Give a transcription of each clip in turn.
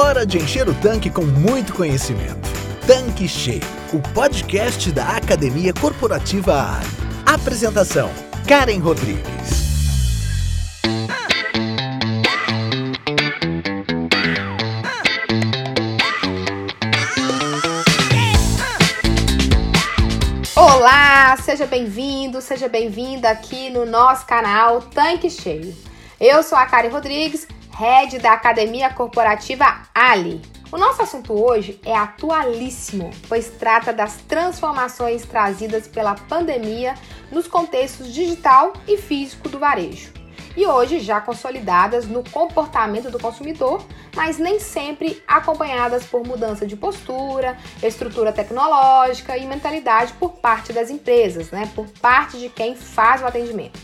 Hora de encher o tanque com muito conhecimento. Tanque Cheio, o podcast da Academia Corporativa Ali. Apresentação: Karen Rodrigues. Olá, seja bem-vindo, seja bem-vinda aqui no nosso canal Tanque Cheio. Eu sou a Karen Rodrigues, head da Academia Corporativa Ali. O nosso assunto hoje é atualíssimo, pois trata das transformações trazidas pela pandemia nos contextos digital e físico do varejo. E hoje já consolidadas no comportamento do consumidor, mas nem sempre acompanhadas por mudança de postura, estrutura tecnológica e mentalidade por parte das empresas, né? Por parte de quem faz o atendimento.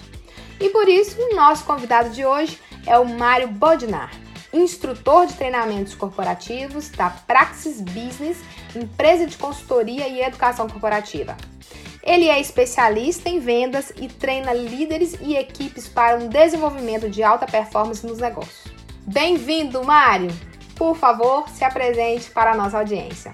E por isso, o nosso convidado de hoje é o Mário Bodnar, instrutor de treinamentos corporativos da Praxis Business, empresa de consultoria e educação corporativa. Ele é especialista em vendas e treina líderes e equipes para um desenvolvimento de alta performance nos negócios. Bem-vindo, Mário! Por favor, se apresente para a nossa audiência.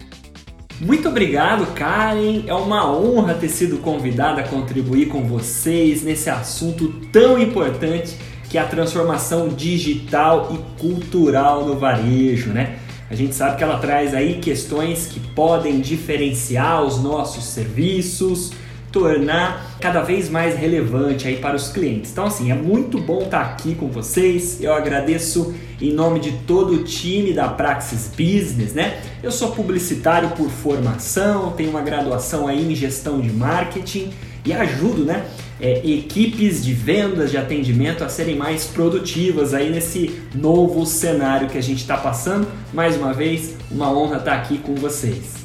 Muito obrigado, Karen. É uma honra ter sido convidada a contribuir com vocês nesse assunto tão importante que é a transformação digital e cultural no varejo, né? A gente sabe que ela traz aí questões que podem diferenciar os nossos serviços, tornar cada vez mais relevante aí para os clientes. Então assim, é muito bom estar aqui com vocês. Eu agradeço em nome de todo o time da Praxis Business, né? Eu sou publicitário por formação, tenho uma graduação aí em gestão de marketing e ajudo, né? É, equipes de vendas, de atendimento a serem mais produtivas aí nesse novo cenário que a gente está passando. Mais uma vez, uma honra estar tá aqui com vocês.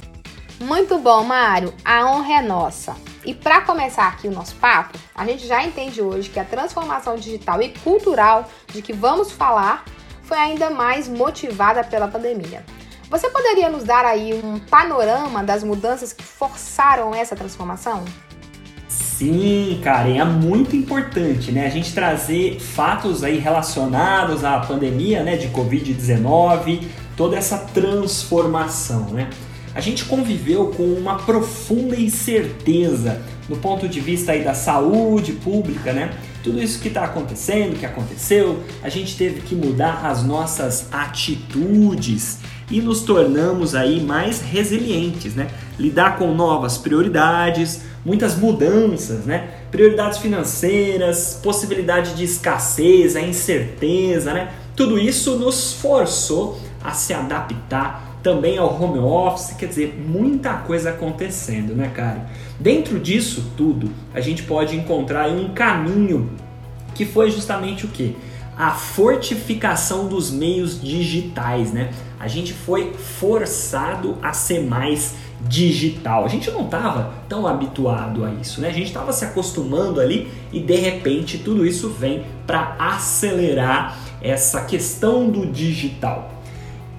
Muito bom, Mário. A honra é nossa. E para começar aqui o nosso papo, a gente já entende hoje que a transformação digital e cultural de que vamos falar foi ainda mais motivada pela pandemia. Você poderia nos dar aí um panorama das mudanças que forçaram essa transformação? Sim, Karen, é muito importante, né? A gente trazer fatos aí relacionados à pandemia, né, de Covid-19, toda essa transformação, né? A gente conviveu com uma profunda incerteza no ponto de vista aí da saúde pública, né? Tudo isso que está acontecendo, que aconteceu, a gente teve que mudar as nossas atitudes e nos tornamos aí mais resilientes, né? Lidar com novas prioridades, muitas mudanças, né? Prioridades financeiras, possibilidade de escassez, a incerteza, né? Tudo isso nos forçou a se adaptar também ao home office, quer dizer, muita coisa acontecendo, né, cara? Dentro disso tudo, a gente pode encontrar um caminho que foi justamente o que? A fortificação dos meios digitais, né? A gente foi forçado a ser mais digital. A gente não estava tão habituado a isso, né? A gente estava se acostumando ali e de repente tudo isso vem para acelerar essa questão do digital.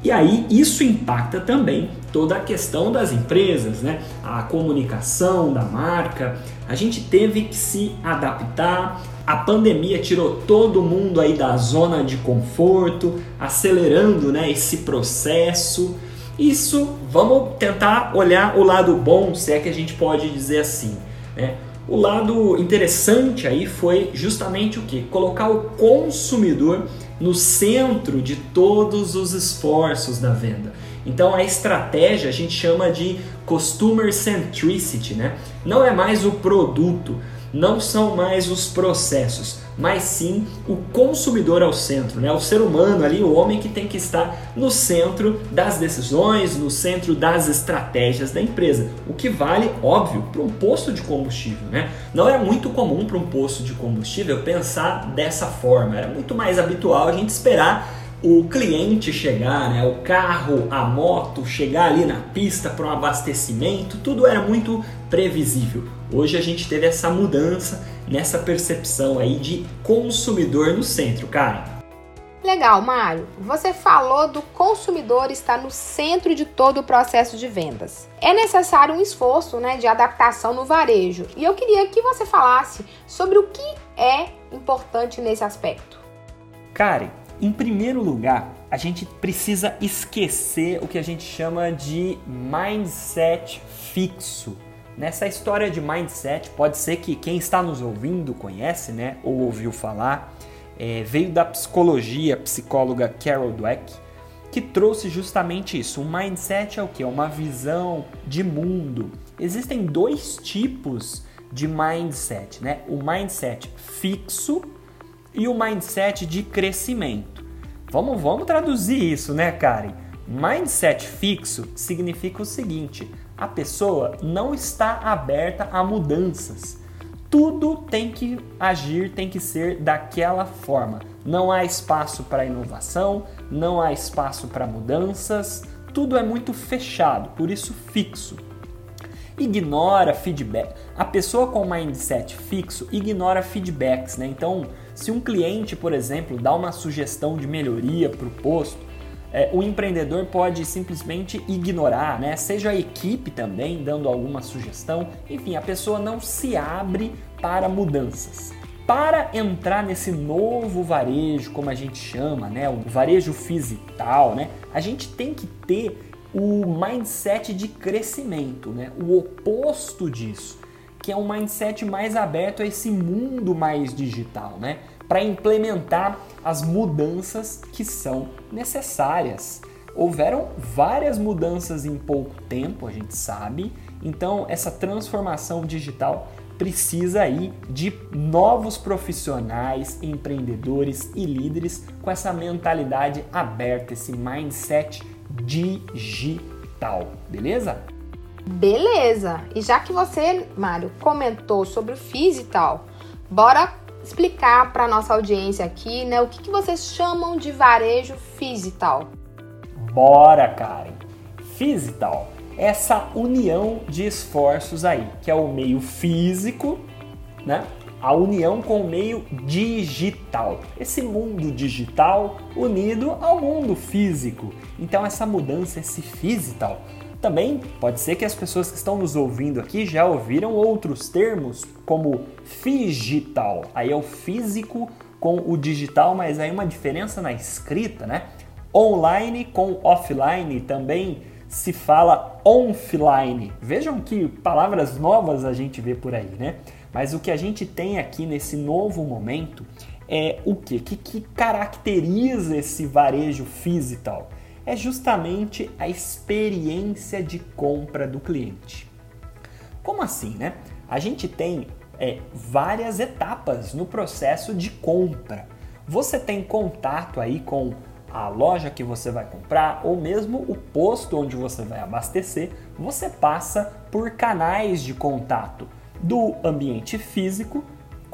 E aí isso impacta também toda a questão das empresas, né? A comunicação da marca. A gente teve que se adaptar. A pandemia tirou todo mundo aí da zona de conforto, acelerando, né, esse processo. Isso, vamos tentar olhar o lado bom, se é que a gente pode dizer assim. Né? O lado interessante aí foi justamente o que? Colocar o consumidor no centro de todos os esforços da venda. Então a estratégia a gente chama de customer centricity, né? Não é mais o produto, não são mais os processos, mas sim o consumidor ao centro, né? o ser humano ali, o homem que tem que estar no centro das decisões, no centro das estratégias da empresa. O que vale, óbvio, para um posto de combustível. Né? Não era muito comum para um posto de combustível pensar dessa forma, era muito mais habitual a gente esperar o cliente chegar, né, o carro, a moto chegar ali na pista para um abastecimento, tudo era muito previsível. Hoje a gente teve essa mudança nessa percepção aí de consumidor no centro, cara. Legal, Mário. Você falou do consumidor estar no centro de todo o processo de vendas. É necessário um esforço né, de adaptação no varejo. E eu queria que você falasse sobre o que é importante nesse aspecto. Karen, Em primeiro lugar, a gente precisa esquecer o que a gente chama de mindset fixo. Nessa história de mindset, pode ser que quem está nos ouvindo conhece, né, ou ouviu falar, é, veio da psicologia, psicóloga Carol Dweck, que trouxe justamente isso. O mindset é o que? É uma visão de mundo. Existem dois tipos de mindset, né? O mindset fixo e o mindset de crescimento. Vamos, vamos traduzir isso, né, Karen? Mindset fixo significa o seguinte: a pessoa não está aberta a mudanças. Tudo tem que agir, tem que ser daquela forma. Não há espaço para inovação, não há espaço para mudanças, tudo é muito fechado, por isso fixo. Ignora feedback. A pessoa com mindset fixo ignora feedbacks, né? Então, se um cliente, por exemplo, dá uma sugestão de melhoria para o posto, é, o empreendedor pode simplesmente ignorar, né? Seja a equipe também dando alguma sugestão, enfim, a pessoa não se abre para mudanças. Para entrar nesse novo varejo, como a gente chama, né, o varejo fisical, né, a gente tem que ter o mindset de crescimento, né, o oposto disso, que é um mindset mais aberto a esse mundo mais digital, né, para implementar as mudanças que são necessárias. Houveram várias mudanças em pouco tempo, a gente sabe, então essa transformação digital precisa aí de novos profissionais, empreendedores e líderes com essa mentalidade aberta, esse mindset digital, beleza? Beleza! E já que você, Mário, comentou sobre o FIS e tal, bora explicar para nossa audiência aqui, né, o que, que vocês chamam de varejo tal. Bora, Karen! Tal essa união de esforços aí, que é o meio físico, né? A união com o meio digital. Esse mundo digital unido ao mundo físico. Então essa mudança, esse físico, também pode ser que as pessoas que estão nos ouvindo aqui já ouviram outros termos como digital. Aí é o físico com o digital, mas aí uma diferença na escrita, né? Online com offline também se fala offline. Vejam que palavras novas a gente vê por aí, né? Mas o que a gente tem aqui nesse novo momento é o quê? que? que caracteriza esse varejo físico? É justamente a experiência de compra do cliente. Como assim, né? A gente tem é, várias etapas no processo de compra. Você tem contato aí com a loja que você vai comprar ou mesmo o posto onde você vai abastecer, você passa por canais de contato do ambiente físico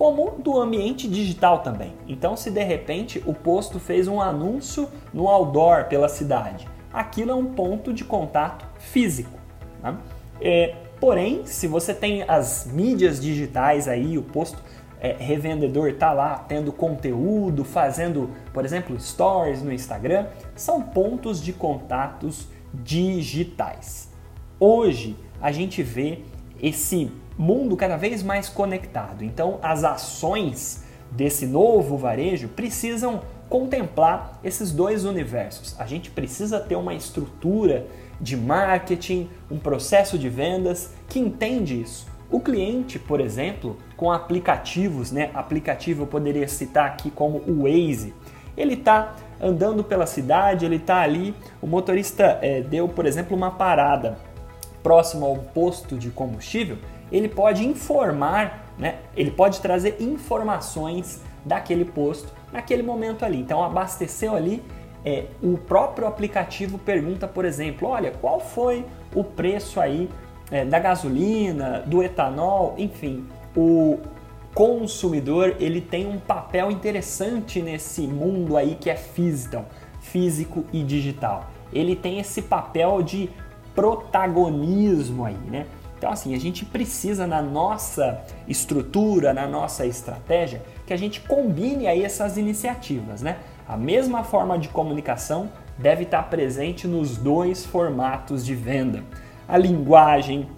como do ambiente digital também. Então, se de repente o posto fez um anúncio no outdoor pela cidade, aquilo é um ponto de contato físico. Né? É, porém, se você tem as mídias digitais aí, o posto é, revendedor está lá tendo conteúdo, fazendo, por exemplo, stories no Instagram, são pontos de contatos digitais. Hoje a gente vê esse mundo cada vez mais conectado. Então, as ações desse novo varejo precisam contemplar esses dois universos. A gente precisa ter uma estrutura de marketing, um processo de vendas que entende isso. O cliente, por exemplo, com aplicativos, né? Aplicativo eu poderia citar aqui como o Waze. Ele está andando pela cidade, ele está ali, o motorista é, deu, por exemplo, uma parada próximo ao posto de combustível, ele pode informar, né? Ele pode trazer informações daquele posto naquele momento ali. Então abasteceu ali, é, o próprio aplicativo pergunta, por exemplo, olha, qual foi o preço aí é, da gasolina, do etanol, enfim, o consumidor ele tem um papel interessante nesse mundo aí que é físico, físico e digital. Ele tem esse papel de protagonismo aí, né? Então assim, a gente precisa na nossa estrutura, na nossa estratégia, que a gente combine aí essas iniciativas, né? A mesma forma de comunicação deve estar presente nos dois formatos de venda a linguagem,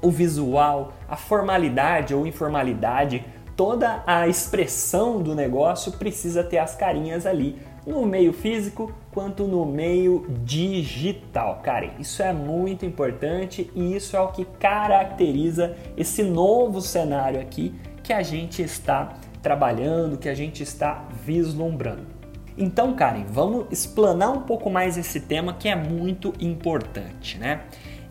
o visual, a formalidade ou informalidade, toda a expressão do negócio precisa ter as carinhas ali no meio físico quanto no meio digital. Cara, isso é muito importante e isso é o que caracteriza esse novo cenário aqui que a gente está trabalhando, que a gente está vislumbrando. Então, Karen, vamos explanar um pouco mais esse tema que é muito importante, né?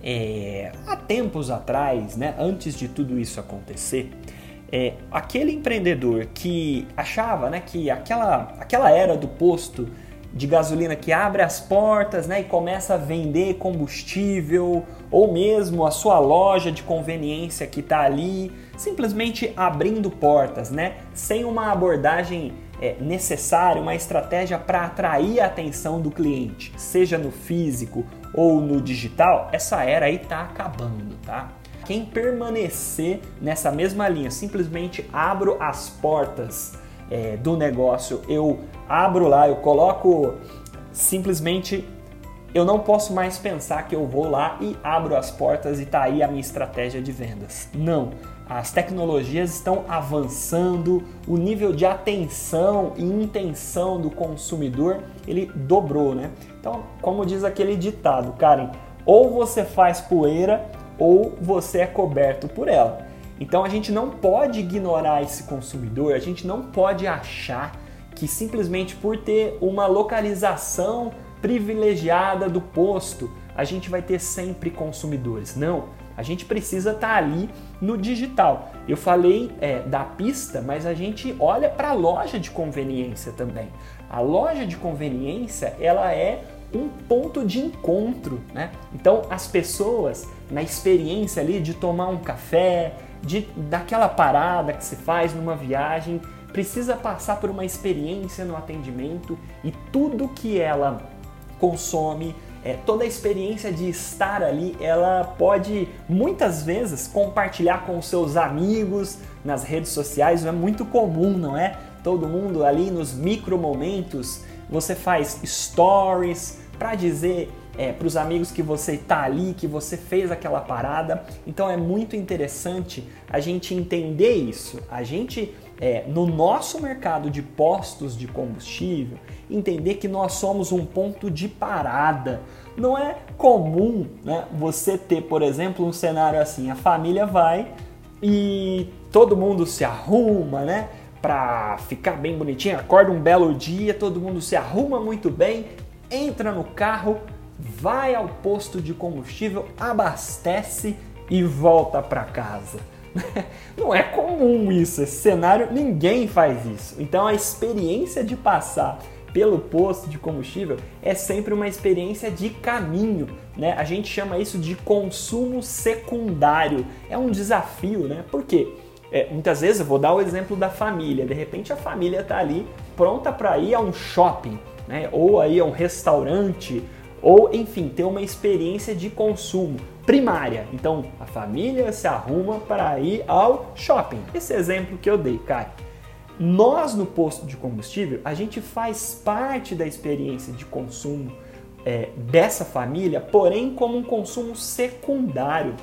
É, há tempos atrás, né, antes de tudo isso acontecer, é, aquele empreendedor que achava né, que aquela, aquela era do posto de gasolina que abre as portas né, e começa a vender combustível, ou mesmo a sua loja de conveniência que está ali, simplesmente abrindo portas, né, sem uma abordagem é, necessária, uma estratégia para atrair a atenção do cliente, seja no físico ou no digital, essa era aí está acabando, tá? Quem permanecer nessa mesma linha, simplesmente abro as portas é, do negócio, eu abro lá, eu coloco simplesmente. Eu não posso mais pensar que eu vou lá e abro as portas e tá aí a minha estratégia de vendas. Não. As tecnologias estão avançando, o nível de atenção e intenção do consumidor ele dobrou, né? Então, como diz aquele ditado, Karen, ou você faz poeira ou você é coberto por ela. Então a gente não pode ignorar esse consumidor, a gente não pode achar que simplesmente por ter uma localização privilegiada do posto, a gente vai ter sempre consumidores. Não, a gente precisa estar tá ali no digital. Eu falei é, da pista, mas a gente olha para a loja de conveniência também. A loja de conveniência ela é um ponto de encontro, né? Então as pessoas na experiência ali de tomar um café, de daquela parada que se faz numa viagem, precisa passar por uma experiência no atendimento e tudo que ela consome, é, toda a experiência de estar ali, ela pode muitas vezes compartilhar com seus amigos nas redes sociais, é muito comum, não é? Todo mundo ali nos micro momentos, você faz stories para dizer é, para os amigos que você está ali, que você fez aquela parada. Então é muito interessante a gente entender isso. A gente, é, no nosso mercado de postos de combustível, entender que nós somos um ponto de parada. Não é comum né, você ter, por exemplo, um cenário assim: a família vai e todo mundo se arruma, né? Para ficar bem bonitinho, acorda um belo dia, todo mundo se arruma muito bem, entra no carro, vai ao posto de combustível, abastece e volta para casa. Não é comum isso, esse cenário ninguém faz isso. Então a experiência de passar pelo posto de combustível é sempre uma experiência de caminho, né? A gente chama isso de consumo secundário. É um desafio, né? Por quê? É, muitas vezes eu vou dar o exemplo da família. De repente a família está ali pronta para ir a um shopping, né? Ou aí a um restaurante, ou enfim, ter uma experiência de consumo primária. Então, a família se arruma para ir ao shopping. Esse exemplo que eu dei, cara. Nós no posto de combustível, a gente faz parte da experiência de consumo é, dessa família, porém como um consumo secundário.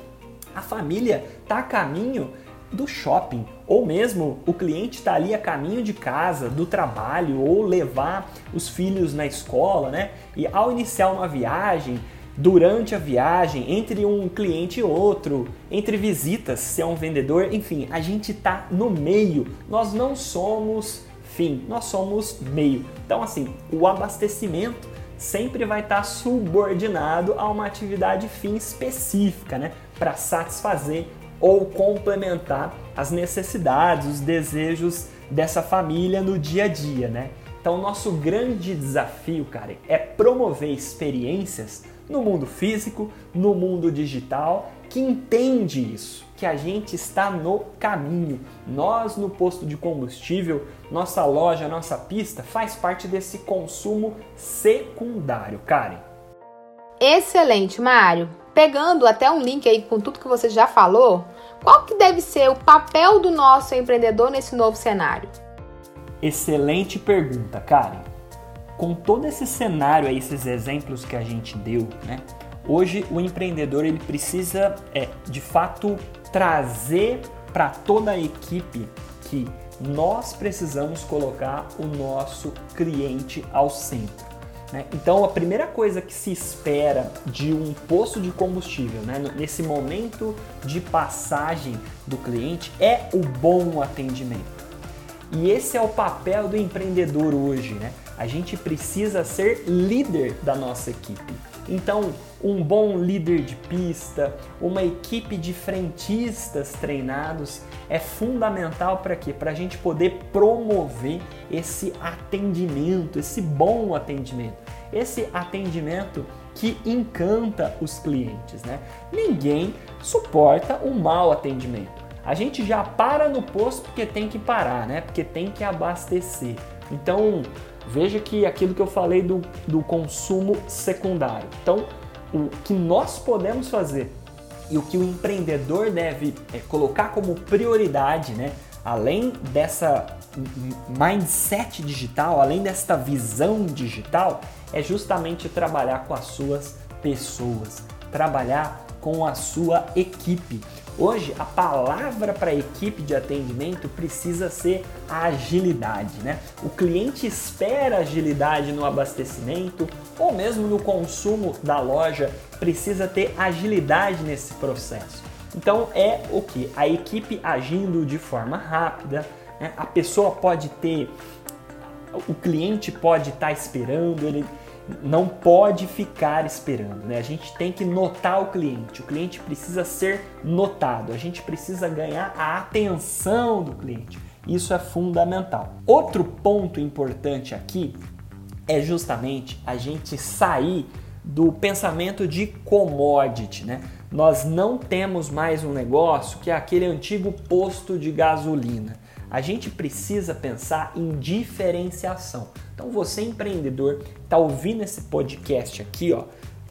A família está a caminho do shopping, ou mesmo o cliente está ali a caminho de casa, do trabalho, ou levar os filhos na escola, né? E ao iniciar uma viagem, durante a viagem, entre um cliente e outro, entre visitas, se é um vendedor, enfim, a gente está no meio. Nós não somos fim, nós somos meio. Então, assim, o abastecimento sempre vai estar tá subordinado a uma atividade fim específica, né? Para satisfazer ou complementar as necessidades, os desejos dessa família no dia a dia, né? Então, nosso grande desafio, cara, é promover experiências no mundo físico, no mundo digital, que entende isso, que a gente está no caminho. Nós, no posto de combustível, nossa loja, nossa pista, faz parte desse consumo secundário, Karen. Excelente, Mário. Pegando até um link aí com tudo que você já falou, qual que deve ser o papel do nosso empreendedor nesse novo cenário? Excelente pergunta, Karen. Com todo esse cenário esses exemplos que a gente deu, né? Hoje o empreendedor ele precisa, é, de fato, trazer para toda a equipe que nós precisamos colocar o nosso cliente ao centro. Né? Então, a primeira coisa que se espera de um posto de combustível, né, nesse momento de passagem do cliente, é o bom atendimento. E esse é o papel do empreendedor hoje. Né? A gente precisa ser líder da nossa equipe. Então, um bom líder de pista, uma equipe de frentistas treinados é fundamental para quê? Para a gente poder promover esse atendimento, esse bom atendimento, esse atendimento que encanta os clientes, né? Ninguém suporta um mau atendimento. A gente já para no posto porque tem que parar, né? Porque tem que abastecer. Então, veja que aquilo que eu falei do, do consumo secundário. Então, o que nós podemos fazer e o que o empreendedor deve é, colocar como prioridade, né? além dessa mindset digital, além desta visão digital, é justamente trabalhar com as suas pessoas, trabalhar com a sua equipe. Hoje, a palavra para a equipe de atendimento precisa ser agilidade, né? O cliente espera agilidade no abastecimento ou mesmo no consumo da loja, precisa ter agilidade nesse processo. Então é o que? A equipe agindo de forma rápida, né? a pessoa pode ter, o cliente pode estar tá esperando, ele não pode ficar esperando, né? A gente tem que notar o cliente, o cliente precisa ser notado, a gente precisa ganhar a atenção do cliente. Isso é fundamental. Outro ponto importante aqui é justamente a gente sair do pensamento de commodity, né? Nós não temos mais um negócio que é aquele antigo posto de gasolina. A gente precisa pensar em diferenciação. Então você empreendedor está ouvindo esse podcast aqui, ó,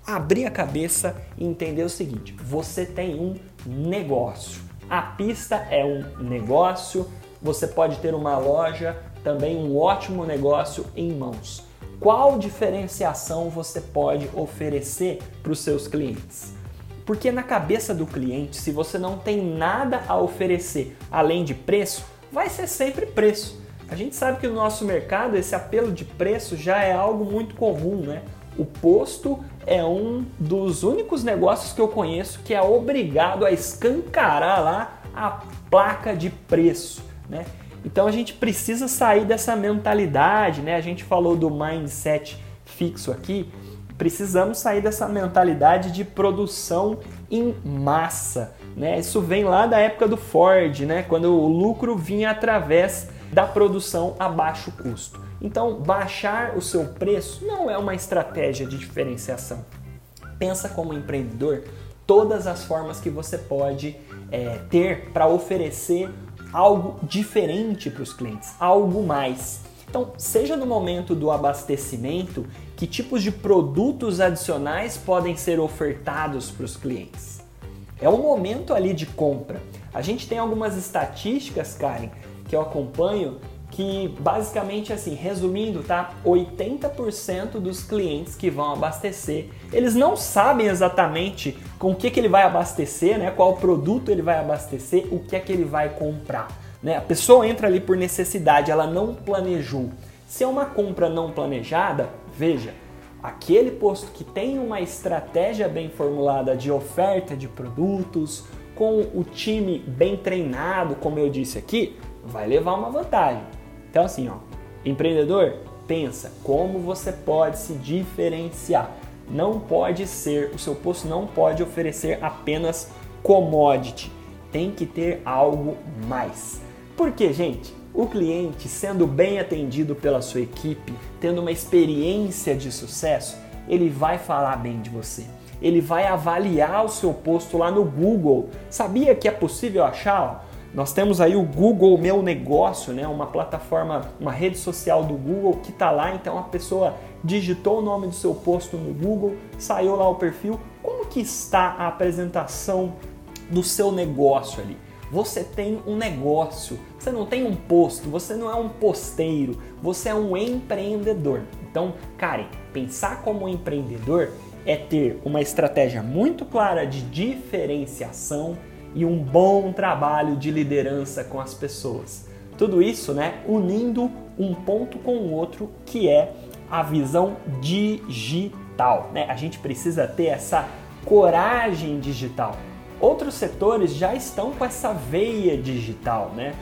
abrir a cabeça e entender o seguinte: você tem um negócio. A pista é um negócio. Você pode ter uma loja, também um ótimo negócio em mãos. Qual diferenciação você pode oferecer para os seus clientes? Porque na cabeça do cliente, se você não tem nada a oferecer além de preço, vai ser sempre preço. A gente sabe que no nosso mercado esse apelo de preço já é algo muito comum, né? O posto é um dos únicos negócios que eu conheço que é obrigado a escancarar lá a placa de preço, né? Então a gente precisa sair dessa mentalidade, né? A gente falou do mindset fixo aqui, precisamos sair dessa mentalidade de produção em massa, né? Isso vem lá da época do Ford, né? Quando o lucro vinha através da produção a baixo custo. Então, baixar o seu preço não é uma estratégia de diferenciação. Pensa como empreendedor todas as formas que você pode é, ter para oferecer algo diferente para os clientes, algo mais. Então, seja no momento do abastecimento, que tipos de produtos adicionais podem ser ofertados para os clientes? É o momento ali de compra. A gente tem algumas estatísticas, Karen, que eu acompanho que basicamente assim, resumindo, tá? 80% dos clientes que vão abastecer, eles não sabem exatamente com o que, que ele vai abastecer, né? Qual produto ele vai abastecer, o que é que ele vai comprar, né? A pessoa entra ali por necessidade, ela não planejou. Se é uma compra não planejada, veja, aquele posto que tem uma estratégia bem formulada de oferta de produtos, com o time bem treinado, como eu disse aqui, vai levar uma vantagem. Então assim, ó, empreendedor, pensa como você pode se diferenciar. Não pode ser, o seu posto não pode oferecer apenas commodity. Tem que ter algo mais. Por quê, gente? O cliente, sendo bem atendido pela sua equipe, tendo uma experiência de sucesso, ele vai falar bem de você. Ele vai avaliar o seu posto lá no Google. Sabia que é possível achar? Nós temos aí o Google Meu Negócio, né? uma plataforma, uma rede social do Google que está lá, então a pessoa digitou o nome do seu posto no Google, saiu lá o perfil. Como que está a apresentação do seu negócio ali? Você tem um negócio, você não tem um posto, você não é um posteiro, você é um empreendedor. Então, Karen, pensar como empreendedor é ter uma estratégia muito clara de diferenciação, e um bom trabalho de liderança com as pessoas. Tudo isso, né, unindo um ponto com o outro, que é a visão digital, né? A gente precisa ter essa coragem digital. Outros setores já estão com essa veia digital, né?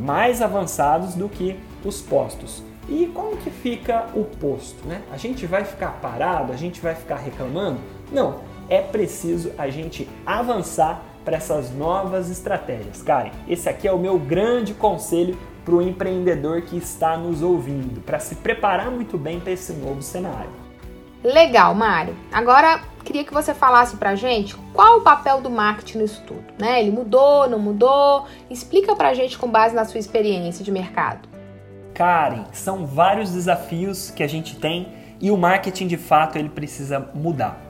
Mais avançados do que os postos. E como que fica o posto, né? A gente vai ficar parado, a gente vai ficar reclamando? Não, é preciso a gente avançar para essas novas estratégias. Karen, esse aqui é o meu grande conselho para o empreendedor que está nos ouvindo, para se preparar muito bem para esse novo cenário. Legal, Mário. Agora queria que você falasse para gente qual o papel do marketing no estudo, né? Ele mudou, não mudou? Explica para gente com base na sua experiência de mercado. Karen, são vários desafios que a gente tem e o marketing de fato ele precisa mudar.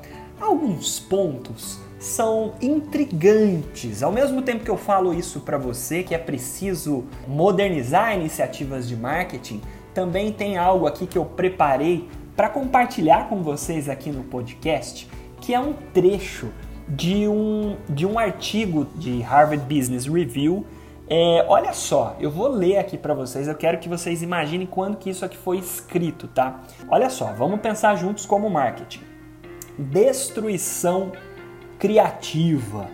Alguns pontos são intrigantes. Ao mesmo tempo que eu falo isso para você que é preciso modernizar iniciativas de marketing, também tem algo aqui que eu preparei para compartilhar com vocês aqui no podcast, que é um trecho de um, de um artigo de Harvard Business Review é, olha só, eu vou ler aqui para vocês, eu quero que vocês imaginem quando que isso aqui foi escrito, tá? Olha só, vamos pensar juntos como marketing. Destruição criativa,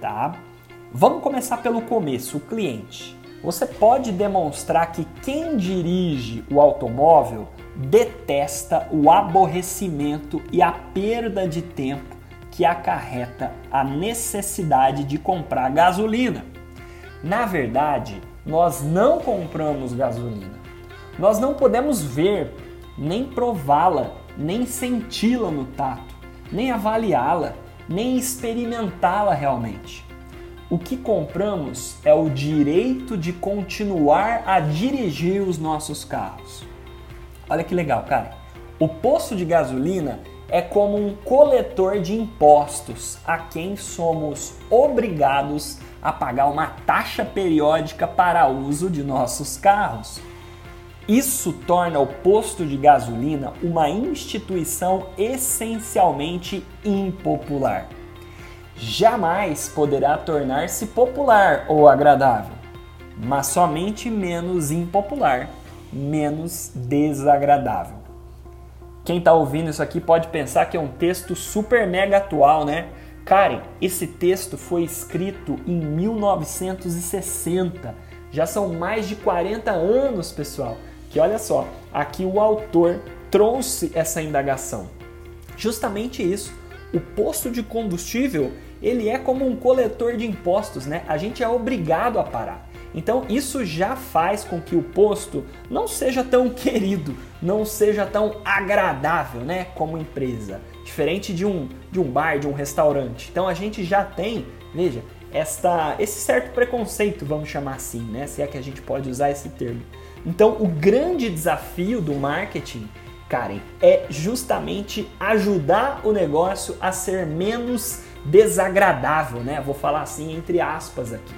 tá? Vamos começar pelo começo, o cliente. Você pode demonstrar que quem dirige o automóvel detesta o aborrecimento e a perda de tempo que acarreta a necessidade de comprar gasolina. Na verdade, nós não compramos gasolina. Nós não podemos ver, nem prová-la, nem senti-la no tato, nem avaliá-la, nem experimentá-la realmente. O que compramos é o direito de continuar a dirigir os nossos carros. Olha que legal, cara. O posto de gasolina é como um coletor de impostos a quem somos obrigados a pagar uma taxa periódica para uso de nossos carros. Isso torna o posto de gasolina uma instituição essencialmente impopular. Jamais poderá tornar-se popular ou agradável, mas somente menos impopular, menos desagradável. Quem está ouvindo isso aqui pode pensar que é um texto super mega atual, né? Karen, esse texto foi escrito em 1960. Já são mais de 40 anos, pessoal. Que olha só, aqui o autor trouxe essa indagação. Justamente isso. O posto de combustível, ele é como um coletor de impostos, né? A gente é obrigado a parar. Então isso já faz com que o posto não seja tão querido, não seja tão agradável, né, como empresa diferente de um, de um bar, de um restaurante. Então a gente já tem, veja, esta, esse certo preconceito, vamos chamar assim, né? Se é que a gente pode usar esse termo. Então o grande desafio do marketing, Karen, é justamente ajudar o negócio a ser menos desagradável, né? Vou falar assim entre aspas aqui.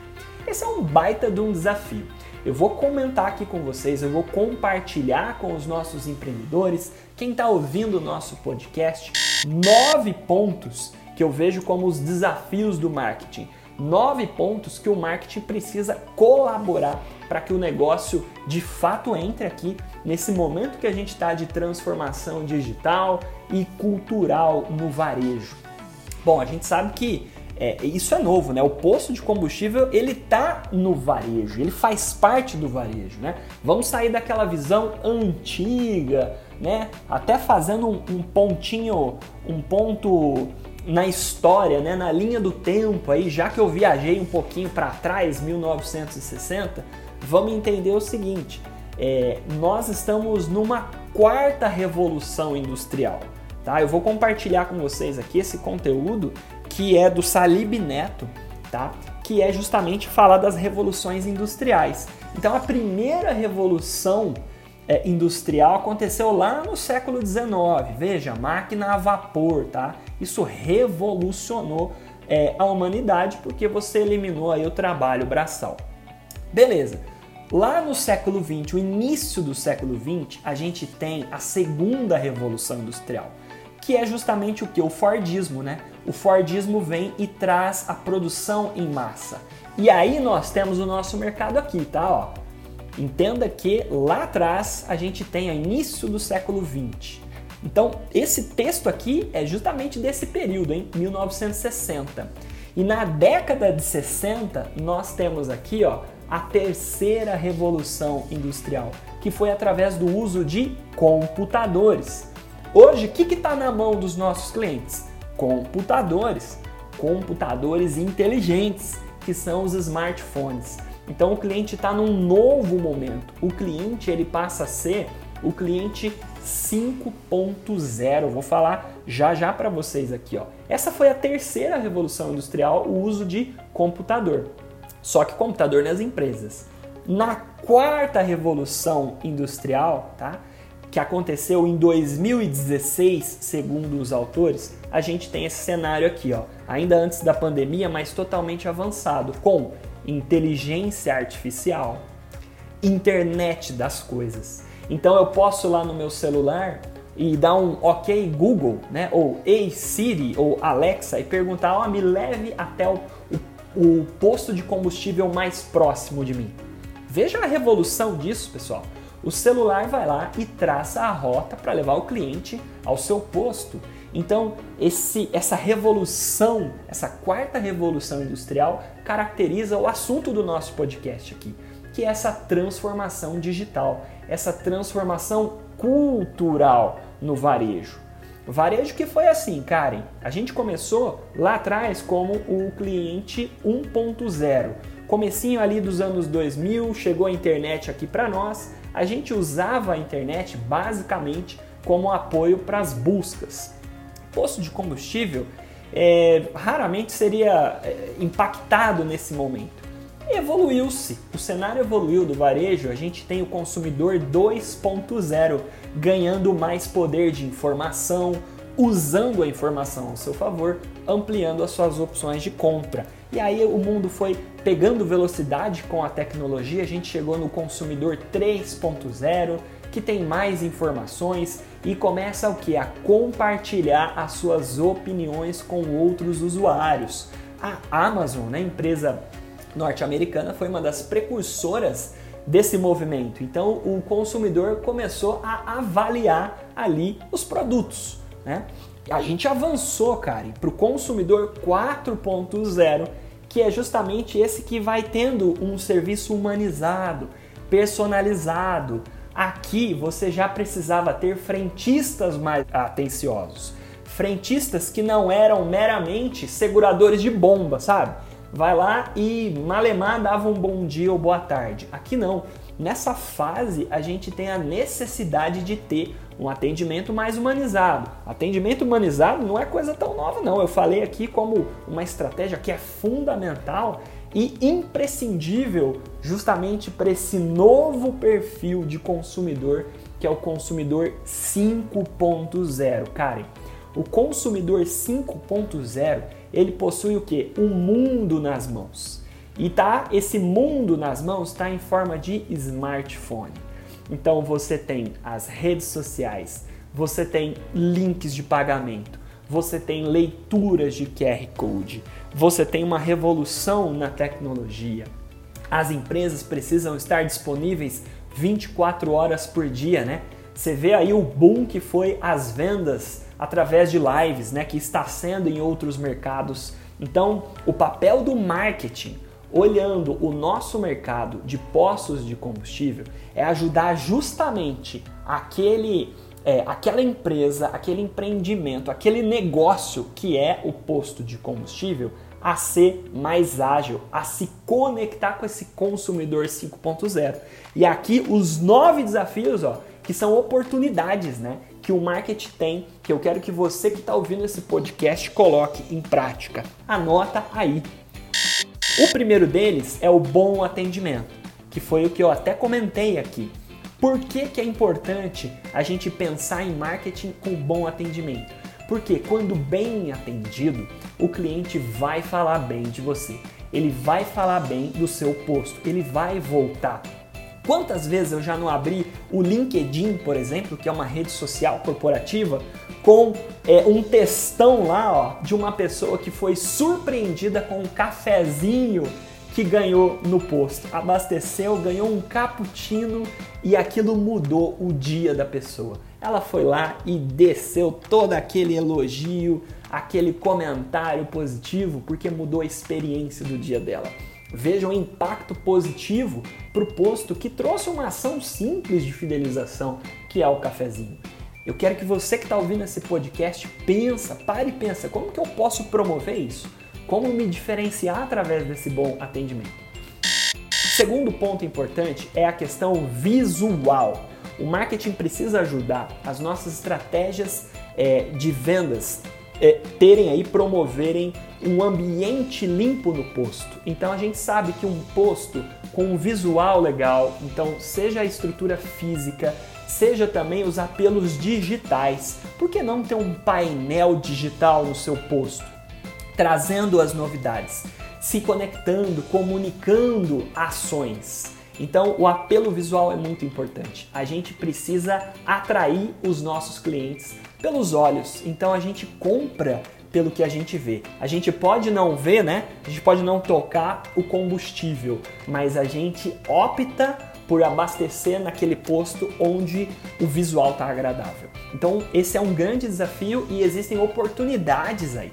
Esse é um baita de um desafio. Eu vou comentar aqui com vocês, eu vou compartilhar com os nossos empreendedores, quem está ouvindo o nosso podcast, nove pontos que eu vejo como os desafios do marketing. Nove pontos que o marketing precisa colaborar para que o negócio de fato entre aqui nesse momento que a gente está de transformação digital e cultural no varejo. Bom, a gente sabe que é, isso é novo, né? O posto de combustível ele tá no varejo, ele faz parte do varejo, né? Vamos sair daquela visão antiga, né? Até fazendo um, um pontinho, um ponto na história, né? Na linha do tempo aí, já que eu viajei um pouquinho para trás, 1960, vamos entender o seguinte: é, nós estamos numa quarta revolução industrial. Tá? Eu vou compartilhar com vocês aqui esse conteúdo que é do Salib Neto, tá? que é justamente falar das revoluções industriais. Então, a primeira revolução é, industrial aconteceu lá no século XIX. Veja, máquina a vapor, tá? Isso revolucionou é, a humanidade porque você eliminou aí o trabalho braçal. Beleza. Lá no século XX, o início do século XX, a gente tem a segunda revolução industrial que é justamente o que? O Fordismo, né? O Fordismo vem e traz a produção em massa. E aí nós temos o nosso mercado aqui, tá? Ó. Entenda que lá atrás a gente tem o início do século 20. Então, esse texto aqui é justamente desse período, em 1960. E na década de 60, nós temos aqui ó, a terceira revolução industrial, que foi através do uso de computadores. Hoje, o que está na mão dos nossos clientes? Computadores. Computadores inteligentes, que são os smartphones. Então o cliente está num novo momento. O cliente ele passa a ser o cliente 5.0. Vou falar já já para vocês aqui, ó. Essa foi a terceira revolução industrial, o uso de computador. Só que computador nas empresas. Na quarta revolução industrial, tá? Que aconteceu em 2016, segundo os autores, a gente tem esse cenário aqui, ó, ainda antes da pandemia, mas totalmente avançado, com inteligência artificial, internet das coisas. Então eu posso lá no meu celular e dar um OK Google, né? Ou Ei Siri ou Alexa e perguntar, oh, me leve até o, o, o posto de combustível mais próximo de mim. Veja a revolução disso, pessoal. O celular vai lá e traça a rota para levar o cliente ao seu posto. Então, esse, essa revolução, essa quarta revolução industrial, caracteriza o assunto do nosso podcast aqui, que é essa transformação digital, essa transformação cultural no varejo. Varejo que foi assim, Karen. A gente começou lá atrás como o cliente 1.0. Comecinho ali dos anos 2000, chegou a internet aqui para nós. A gente usava a internet basicamente como apoio para as buscas posto de combustível é, raramente seria é, impactado nesse momento. Evoluiu-se, o cenário evoluiu do varejo, a gente tem o consumidor 2.0 ganhando mais poder de informação, usando a informação ao seu favor, ampliando as suas opções de compra. E aí o mundo foi pegando velocidade com a tecnologia, a gente chegou no consumidor 3.0, que tem mais informações e começa o que? A compartilhar as suas opiniões com outros usuários. A Amazon, né, empresa norte-americana, foi uma das precursoras desse movimento. Então o consumidor começou a avaliar ali os produtos. Né? A gente avançou, cara, para o consumidor 4.0, que é justamente esse que vai tendo um serviço humanizado, personalizado, Aqui você já precisava ter frentistas mais atenciosos. Frentistas que não eram meramente seguradores de bomba, sabe? Vai lá e malemar dava um bom dia ou boa tarde. Aqui não. Nessa fase a gente tem a necessidade de ter um atendimento mais humanizado. Atendimento humanizado não é coisa tão nova, não. Eu falei aqui como uma estratégia que é fundamental e imprescindível justamente para esse novo perfil de consumidor que é o consumidor 5.0. Karen, o consumidor 5.0 ele possui o que? Um mundo nas mãos. E tá, esse mundo nas mãos está em forma de smartphone. Então você tem as redes sociais, você tem links de pagamento, você tem leituras de QR Code, você tem uma revolução na tecnologia. As empresas precisam estar disponíveis 24 horas por dia, né? Você vê aí o boom que foi as vendas através de lives, né, que está sendo em outros mercados. Então, o papel do marketing, olhando o nosso mercado de postos de combustível, é ajudar justamente aquele é, aquela empresa, aquele empreendimento, aquele negócio que é o posto de combustível a ser mais ágil, a se conectar com esse consumidor 5.0. E aqui os nove desafios, ó, que são oportunidades, né, que o marketing tem, que eu quero que você que está ouvindo esse podcast coloque em prática. Anota aí. O primeiro deles é o bom atendimento, que foi o que eu até comentei aqui. Por que, que é importante a gente pensar em marketing com bom atendimento? Porque quando bem atendido, o cliente vai falar bem de você. Ele vai falar bem do seu posto, ele vai voltar. Quantas vezes eu já não abri o LinkedIn, por exemplo, que é uma rede social corporativa, com é, um textão lá ó, de uma pessoa que foi surpreendida com um cafezinho que ganhou no posto? Abasteceu, ganhou um cappuccino e aquilo mudou o dia da pessoa. Ela foi lá e desceu todo aquele elogio, aquele comentário positivo, porque mudou a experiência do dia dela. Veja o impacto positivo para o posto que trouxe uma ação simples de fidelização, que é o cafezinho. Eu quero que você que está ouvindo esse podcast pensa, pare e pensa, como que eu posso promover isso? Como me diferenciar através desse bom atendimento? Segundo ponto importante é a questão visual. O marketing precisa ajudar as nossas estratégias é, de vendas é, terem aí, promoverem um ambiente limpo no posto. Então a gente sabe que um posto com um visual legal, então seja a estrutura física, seja também os apelos digitais. Por que não ter um painel digital no seu posto, trazendo as novidades, se conectando, comunicando ações? Então, o apelo visual é muito importante. A gente precisa atrair os nossos clientes pelos olhos. Então, a gente compra pelo que a gente vê. A gente pode não ver, né? A gente pode não tocar o combustível, mas a gente opta por abastecer naquele posto onde o visual está agradável. Então, esse é um grande desafio e existem oportunidades aí.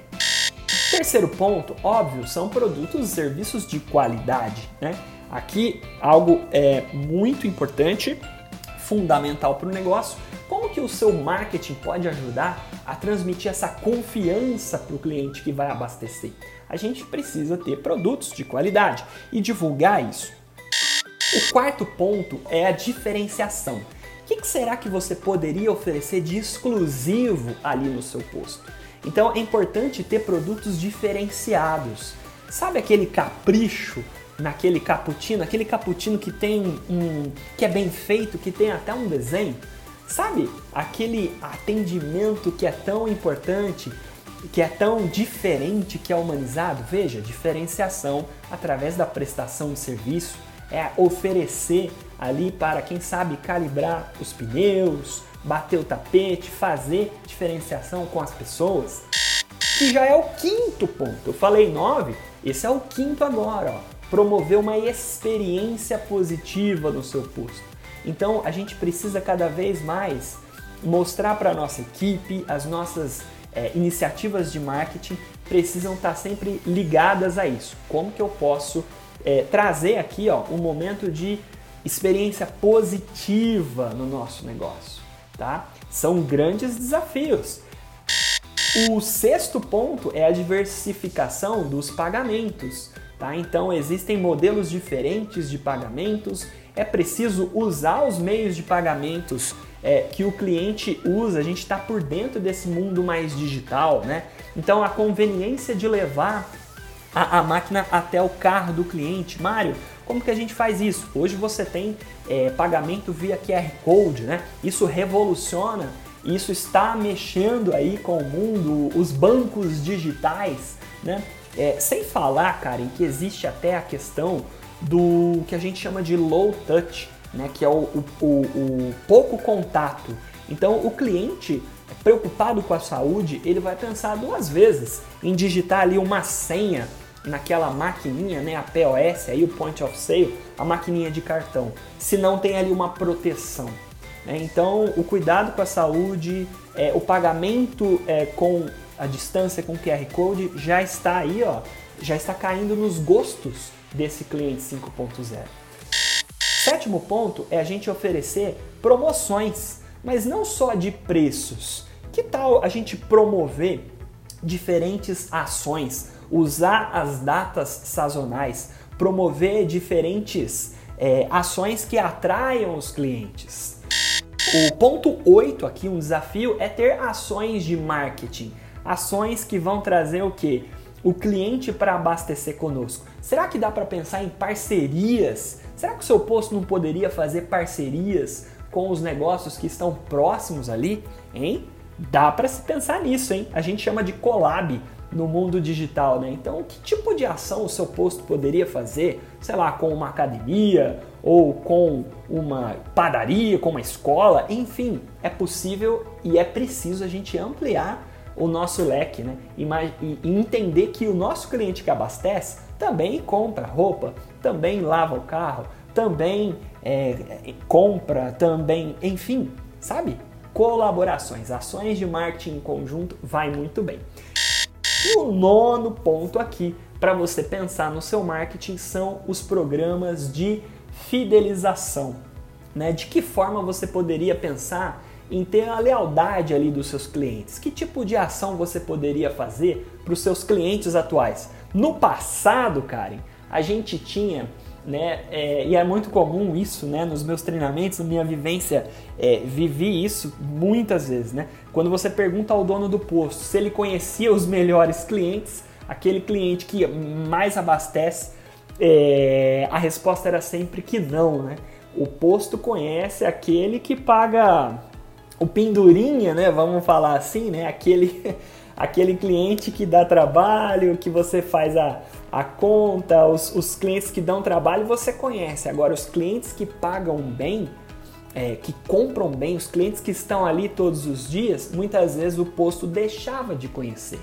Terceiro ponto, óbvio, são produtos e serviços de qualidade. Né? Aqui, algo é muito importante, fundamental para o negócio. Como que o seu marketing pode ajudar a transmitir essa confiança para o cliente que vai abastecer? A gente precisa ter produtos de qualidade e divulgar isso. O quarto ponto é a diferenciação. O que será que você poderia oferecer de exclusivo ali no seu posto? Então é importante ter produtos diferenciados. Sabe aquele capricho naquele cappuccino, aquele cappuccino que tem um que é bem feito, que tem até um desenho? Sabe aquele atendimento que é tão importante, que é tão diferente, que é humanizado? Veja, diferenciação através da prestação de serviço, é oferecer ali para quem sabe calibrar os pneus, bater o tapete, fazer diferenciação com as pessoas, que já é o quinto ponto. Eu falei nove, esse é o quinto agora, ó. Promover uma experiência positiva no seu posto. Então a gente precisa cada vez mais mostrar para a nossa equipe, as nossas é, iniciativas de marketing precisam estar sempre ligadas a isso. Como que eu posso é, trazer aqui ó, um momento de experiência positiva no nosso negócio, tá? São grandes desafios. O sexto ponto é a diversificação dos pagamentos, tá? Então existem modelos diferentes de pagamentos, é preciso usar os meios de pagamentos é, que o cliente usa, a gente está por dentro desse mundo mais digital, né? Então a conveniência de levar a, a máquina até o carro do cliente. Mário, como que a gente faz isso? Hoje você tem é, pagamento via QR Code, né? Isso revoluciona, isso está mexendo aí com o mundo, os bancos digitais, né? É, sem falar, cara, em que existe até a questão do que a gente chama de low touch, né? Que é o, o, o, o pouco contato. Então o cliente preocupado com a saúde, ele vai pensar duas vezes em digitar ali uma senha naquela maquininha, né, a POS, aí o Point of Sale, a maquininha de cartão, se não tem ali uma proteção. Né? Então, o cuidado com a saúde, é, o pagamento é, com a distância com QR Code já está aí, ó, já está caindo nos gostos desse cliente 5.0. Sétimo ponto é a gente oferecer promoções, mas não só de preços. Que tal a gente promover diferentes ações, usar as datas sazonais, promover diferentes é, ações que atraiam os clientes. O ponto 8 aqui, um desafio, é ter ações de marketing. Ações que vão trazer o que? O cliente para abastecer conosco. Será que dá para pensar em parcerias? Será que o seu posto não poderia fazer parcerias com os negócios que estão próximos ali? Hein? Dá para se pensar nisso, hein? A gente chama de collab no mundo digital, né? Então, que tipo de ação o seu posto poderia fazer, sei lá, com uma academia ou com uma padaria, com uma escola, enfim, é possível e é preciso a gente ampliar o nosso leque, né? E, entender que o nosso cliente que abastece também compra roupa, também lava o carro, também é, compra, também, enfim, sabe? Colaborações, ações de marketing em conjunto vai muito bem. E o nono ponto aqui para você pensar no seu marketing são os programas de fidelização. Né? De que forma você poderia pensar em ter a lealdade ali dos seus clientes? Que tipo de ação você poderia fazer para os seus clientes atuais? No passado, Karen, a gente tinha né? É, e é muito comum isso, né? Nos meus treinamentos, na minha vivência, é, vivi isso muitas vezes, né? Quando você pergunta ao dono do posto se ele conhecia os melhores clientes, aquele cliente que mais abastece, é, a resposta era sempre que não, né? O posto conhece aquele que paga o pendurinha, né? Vamos falar assim, né? Aquele, aquele cliente que dá trabalho, que você faz a, a conta, os, os clientes que dão trabalho você conhece. Agora, os clientes que pagam bem, é, que compram bem, os clientes que estão ali todos os dias, muitas vezes o posto deixava de conhecer.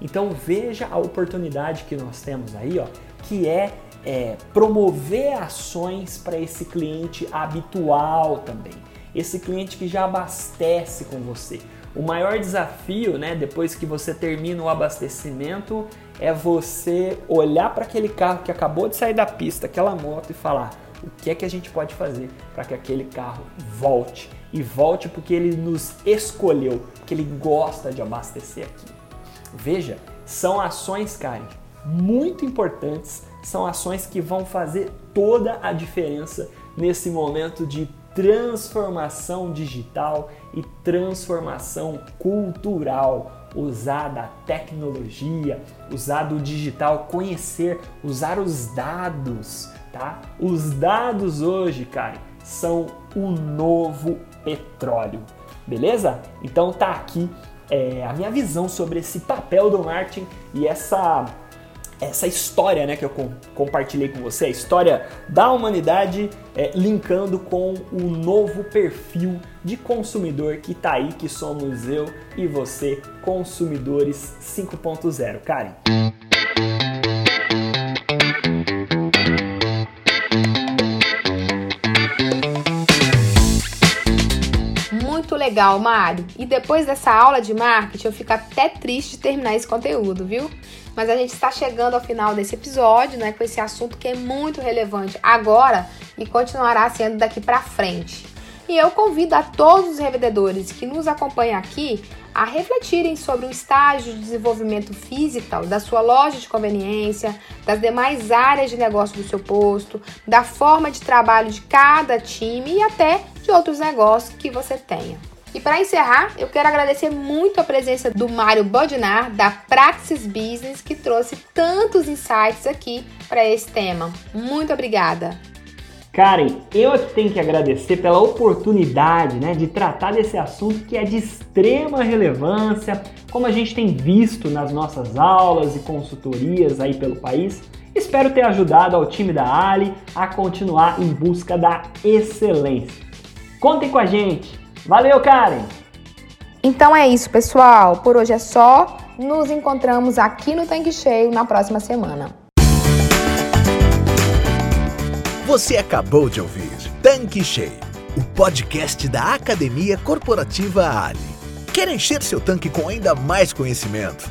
Então veja a oportunidade que nós temos aí, ó, que é, é promover ações para esse cliente habitual também, esse cliente que já abastece com você. O maior desafio, né, depois que você termina o abastecimento, é você olhar para aquele carro que acabou de sair da pista, aquela moto, e falar: o que é que a gente pode fazer para que aquele carro volte? E volte porque ele nos escolheu, porque ele gosta de abastecer aqui. Veja, são ações, Karen, muito importantes, são ações que vão fazer toda a diferença nesse momento de transformação digital e transformação cultural. Usar da tecnologia, usar do digital, conhecer, usar os dados, tá? Os dados hoje, Karen, são o novo petróleo, beleza? Então tá aqui é, a minha visão sobre esse papel do marketing e essa essa história né, que eu com, compartilhei com você, a história da humanidade é, linkando com o novo perfil de consumidor que está aí, que somos eu e você, consumidores 5.0. Karen. legal, Mário. E depois dessa aula de marketing, eu fico até triste de terminar esse conteúdo, viu? Mas a gente está chegando ao final desse episódio, né, com esse assunto que é muito relevante agora e continuará sendo daqui para frente. E eu convido a todos os revendedores que nos acompanham aqui a refletirem sobre o estágio de desenvolvimento físico da sua loja de conveniência, das demais áreas de negócio do seu posto, da forma de trabalho de cada time e até de outros negócios que você tenha. E para encerrar, eu quero agradecer muito a presença do Mário Bodinar, da Praxis Business, que trouxe tantos insights aqui para esse tema. Muito obrigada! Karen, eu tenho que agradecer pela oportunidade né, de tratar desse assunto que é de extrema relevância, como a gente tem visto nas nossas aulas e consultorias aí pelo país. Espero ter ajudado ao time da Ali a continuar em busca da excelência. Contem com a gente! Valeu, Karen! Então é isso, pessoal. Por hoje é só. Nos encontramos aqui no Tanque Cheio na próxima semana. Você acabou de ouvir Tanque Cheio, o podcast da Academia Corporativa Ali. Quer encher seu tanque com ainda mais conhecimento?